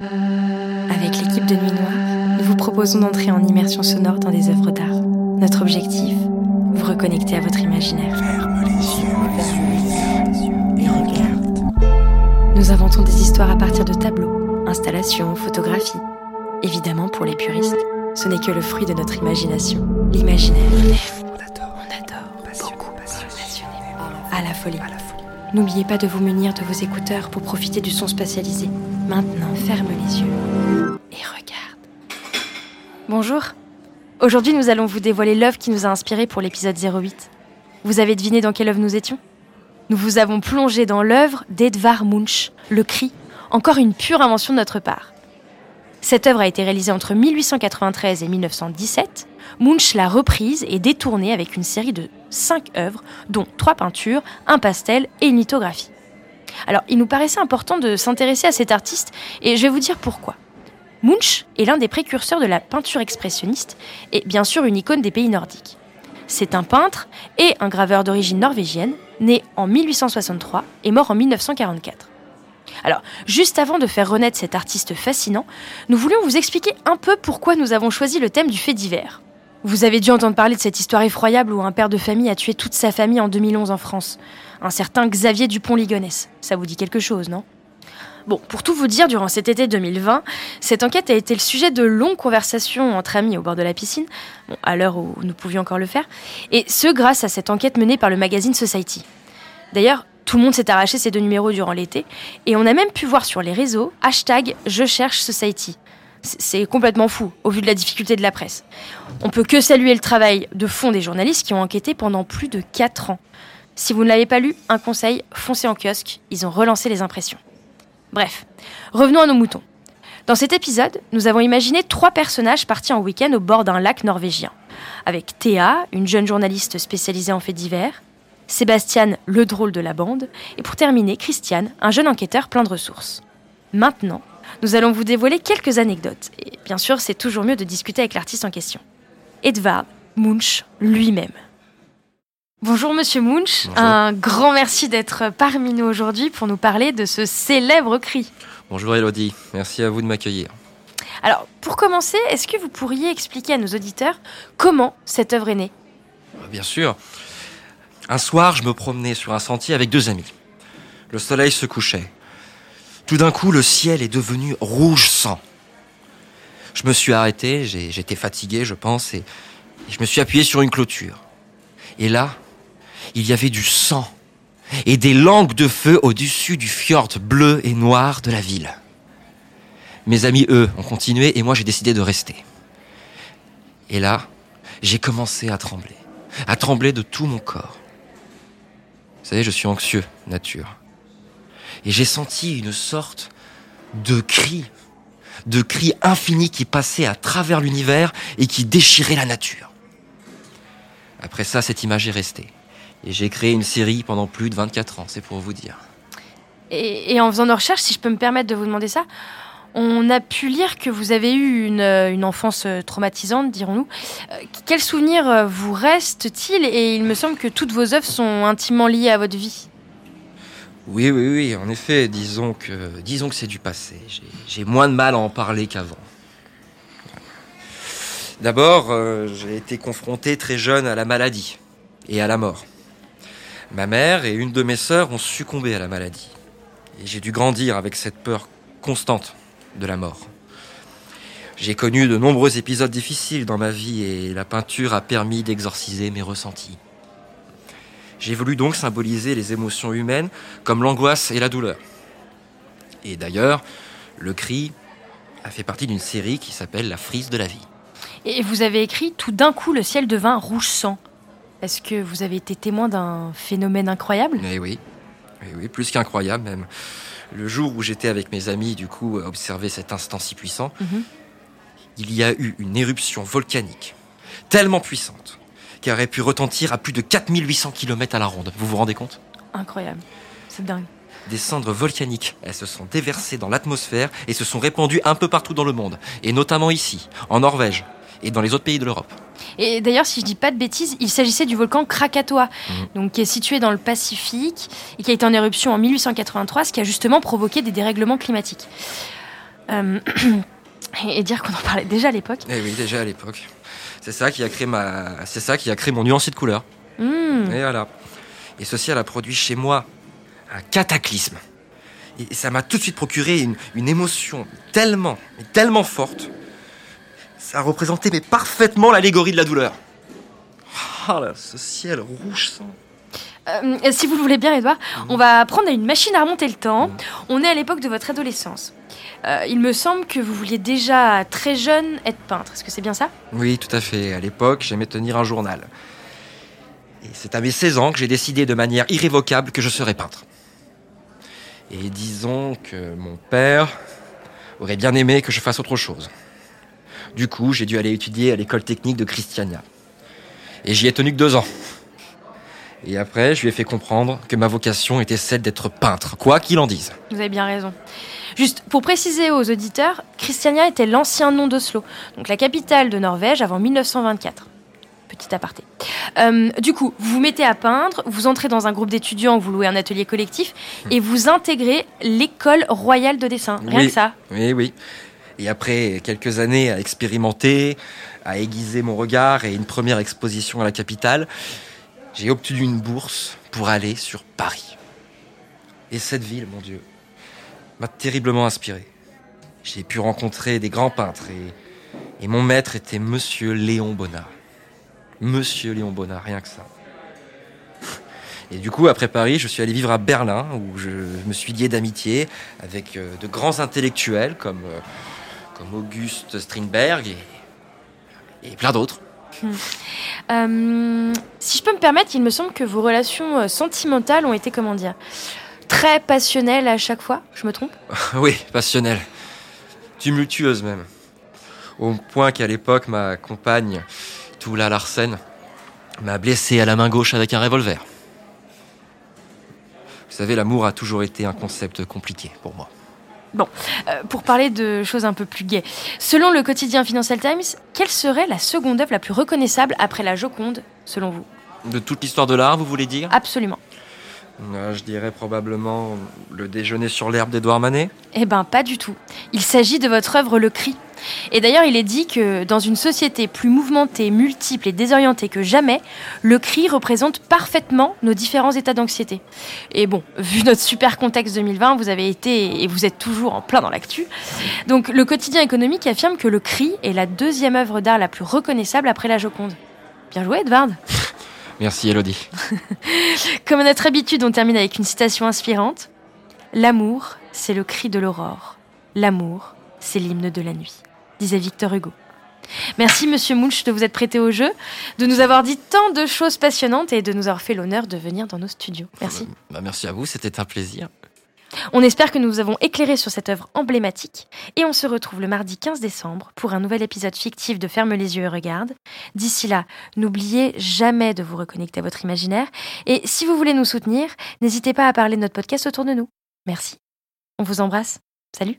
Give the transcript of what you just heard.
Avec l'équipe de Nuit Noire, nous vous proposons d'entrer en immersion sonore dans des œuvres d'art. Notre objectif Vous reconnecter à votre imaginaire. Ferme les yeux, et regarde. Nous inventons des histoires à partir de tableaux, installations, photographies. Évidemment, pour les puristes, ce n'est que le fruit de notre imagination. L'imaginaire. On adore, On adore. beaucoup. À la folie. N'oubliez pas de vous munir de vos écouteurs pour profiter du son spatialisé. Maintenant, ferme les yeux et regarde. Bonjour. Aujourd'hui, nous allons vous dévoiler l'œuvre qui nous a inspiré pour l'épisode 08. Vous avez deviné dans quelle œuvre nous étions? Nous vous avons plongé dans l'œuvre d'Edvard Munch, Le Cri, encore une pure invention de notre part. Cette œuvre a été réalisée entre 1893 et 1917. Munch l'a reprise et détournée avec une série de cinq œuvres, dont trois peintures, un pastel et une lithographie. Alors, il nous paraissait important de s'intéresser à cet artiste et je vais vous dire pourquoi. Munch est l'un des précurseurs de la peinture expressionniste et bien sûr une icône des pays nordiques. C'est un peintre et un graveur d'origine norvégienne, né en 1863 et mort en 1944. Alors, juste avant de faire renaître cet artiste fascinant, nous voulions vous expliquer un peu pourquoi nous avons choisi le thème du fait divers. Vous avez dû entendre parler de cette histoire effroyable où un père de famille a tué toute sa famille en 2011 en France. Un certain Xavier Dupont-Ligonnès. Ça vous dit quelque chose, non? Bon, pour tout vous dire, durant cet été 2020, cette enquête a été le sujet de longues conversations entre amis au bord de la piscine, bon, à l'heure où nous pouvions encore le faire, et ce grâce à cette enquête menée par le magazine Society. D'ailleurs, tout le monde s'est arraché ces deux numéros durant l'été, et on a même pu voir sur les réseaux hashtag Je cherche Society. C'est- complètement fou, au vu de la difficulté de la presse. On peut que saluer le travail de fond des journalistes qui ont enquêté pendant plus de 4 ans. Si vous ne l'avez pas lu, un conseil, foncez en kiosque, ils ont relancé les impressions. Bref, revenons à nos moutons. Dans cet épisode, nous avons imaginé trois personnages partis en week-end au bord d'un lac norvégien. Avec Théa, une jeune journaliste spécialisée en faits divers, Sébastien, le drôle de la bande, et pour terminer, Christiane, un jeune enquêteur plein de ressources. Maintenant, nous allons vous dévoiler quelques anecdotes. Et bien sûr, c'est toujours mieux de discuter avec l'artiste en question. Edvard Munch lui-même. Bonjour Monsieur Munch, Bonjour. un grand merci d'être parmi nous aujourd'hui pour nous parler de ce célèbre cri. Bonjour Elodie, merci à vous de m'accueillir. Alors, pour commencer, est-ce que vous pourriez expliquer à nos auditeurs comment cette œuvre est née? Ah, Bien sûr. Un soir, je me promenais sur un sentier avec deux amis. Le soleil se couchait. Tout d'un coup, le ciel est devenu rouge sang. Je me suis arrêté, j'étais fatigué, je pense, et, et je me suis appuyé sur une clôture. Et là, il y avait du sang et des langues de feu au-dessus du fjord bleu et noir de la ville. Mes amis, eux, ont continué et moi j'ai décidé de rester. Et là, j'ai commencé à trembler, à trembler de tout mon corps. Vous savez, je suis anxieux, nature. Et j'ai senti une sorte de cri, de cri infini qui passait à travers l'univers et qui déchirait la nature. Après ça, cette image est restée. Et j'ai créé une série pendant plus de 24 ans, c'est pour vous dire. et, en faisant nos recherches, si je peux me permettre de vous demander ça, on a pu lire que vous avez eu une, euh, une enfance euh, traumatisante, dirons-nous. Euh, Quels souvenirs vous restent-ils Et il me semble que toutes vos œuvres sont intimement liées à votre vie. Oui, oui, oui, en effet, disons que, c'est du passé. J'ai- J'ai moins de mal à en parler qu'avant. D'abord, euh, j'ai été confronté très jeune à la maladie et à la mort. Ma mère et une de mes sœurs ont succombé à la maladie. Et j'ai dû grandir avec cette peur constante de la mort. J'ai connu de nombreux épisodes difficiles dans ma vie et la peinture a permis d'exorciser mes ressentis. J'ai voulu donc symboliser les émotions humaines comme l'angoisse et la douleur. Et d'ailleurs, le cri a fait partie d'une série qui s'appelle La frise de la vie. Et vous avez écrit Tout d'un coup, le ciel devint rouge sang. Est-ce que vous avez été témoin d'un phénomène incroyable? Mais oui, oui, oui, plus qu'incroyable même. Le jour où j'étais avec mes amis, du coup, à observer cet instant si puissant, Mhm. il y a eu une éruption volcanique tellement puissante qui aurait pu retentir à plus de 4800 km à la ronde. Vous vous rendez compte? Incroyable. C'est dingue. Des cendres volcaniques, elles se sont déversées dans l'atmosphère et se sont répandues un peu partout dans le monde, et notamment ici, en Norvège et dans les autres pays de l'Europe. Et d'ailleurs, si je dis pas de bêtises, il s'agissait du volcan Krakatoa, Mhm. donc qui est situé dans le Pacifique et qui a été en éruption en 1883, ce qui a justement provoqué des dérèglements climatiques. Euh, Euh, et dire qu'on en parlait déjà à l'époque. Eh oui, déjà à l'époque. C'est ça qui a créé ma, c'est ça qui a créé mon nuancier de couleur. Hmm. Et voilà. Et ceci, elle a produit chez moi un cataclysme. Et ça m'a tout de suite procuré une, une émotion tellement, tellement forte. Ça représentait mais parfaitement l'allégorie de la douleur. Ah là, ce ciel rouge sang. Euh, si vous le voulez bien, Edouard, on va prendre une machine à remonter le temps. On est à l'époque de votre adolescence. Euh, il me semble que vous vouliez déjà, très jeune, être peintre. Est-ce que c'est bien ça? Oui, tout à fait. À l'époque, j'aimais tenir un journal. Et c'est à mes 16 ans que j'ai décidé de manière irrévocable que je serais peintre. Et disons que mon père aurait bien aimé que je fasse autre chose. Du coup, j'ai dû aller étudier à l'école technique de Christiania. Et j'y ai tenu que deux ans. Et après, je lui ai fait comprendre que ma vocation était celle d'être peintre, quoi qu'il en dise. Vous avez bien raison. Juste pour préciser aux auditeurs, Christiania était l'ancien nom d'Oslo, donc la capitale de Norvège avant 1924. Petit aparté. Euh, du coup, vous vous mettez à peindre, vous entrez dans un groupe d'étudiants, vous louez un atelier collectif et vous intégrez l'école royale de dessin. Rien Oui. que ça. Oui, oui. Et après quelques années à expérimenter, à aiguiser mon regard et une première exposition à la capitale, j'ai obtenu une bourse pour aller sur Paris. Et cette ville, mon Dieu, m'a terriblement inspiré. J'ai pu rencontrer des grands peintres et, et mon maître était Monsieur Léon Bonnat. Monsieur Léon Bonnat, rien que ça. Et du coup, après Paris, je suis allé vivre à Berlin, où je me suis lié d'amitié avec euh, de grands intellectuels comme, euh, comme Auguste Strindberg et, et plein d'autres. Euh, si je peux me permettre, il me semble que vos relations euh, sentimentales ont été, comment dire, très passionnelles à chaque fois. Je me trompe? Oui, passionnelle. Tumultueuse même. Au point qu'à l'époque, ma compagne, Toula Larsen, m'a blessé à la main gauche avec un revolver. Vous savez, l'amour a toujours été un concept compliqué pour moi. Euh, Pour parler de choses un peu plus gaies, selon le quotidien Financial Times, quelle serait la seconde œuvre la plus reconnaissable après la Joconde, selon vous? De toute l'histoire de l'art, vous voulez dire? Absolument. Euh, Je dirais probablement Le déjeuner sur l'herbe d'Edouard Manet. Eh ben, pas du tout. Il s'agit de votre œuvre Le Cri. Et d'ailleurs, il est dit que dans une société plus mouvementée, multiple et désorientée que jamais, le cri représente parfaitement nos différents états d'anxiété. Et bon, vu notre super contexte 2020, vous avez été et vous êtes toujours en plein dans l'actu. Donc, le quotidien économique affirme que le cri est la deuxième œuvre d'art la plus reconnaissable après la Joconde. Bien joué, Edvard. Merci Elodie. Comme à notre habitude, on termine avec une citation inspirante. L'amour, c'est le cri de l'aurore. L'amour, c'est l'hymne de la nuit, disait Victor Hugo. Merci, monsieur Moulch, de vous être prêté au jeu, de nous avoir dit tant de choses passionnantes et de nous avoir fait l'honneur de venir dans nos studios. Merci. Bah, merci à vous, c'était un plaisir. On espère que nous vous avons éclairé sur cette œuvre emblématique et on se retrouve le mardi 15 décembre pour un nouvel épisode fictif de Ferme les yeux et regarde. D'ici là, n'oubliez jamais de vous reconnecter à votre imaginaire et si vous voulez nous soutenir, n'hésitez pas à parler de notre podcast autour de nous. Merci. On vous embrasse. Salut.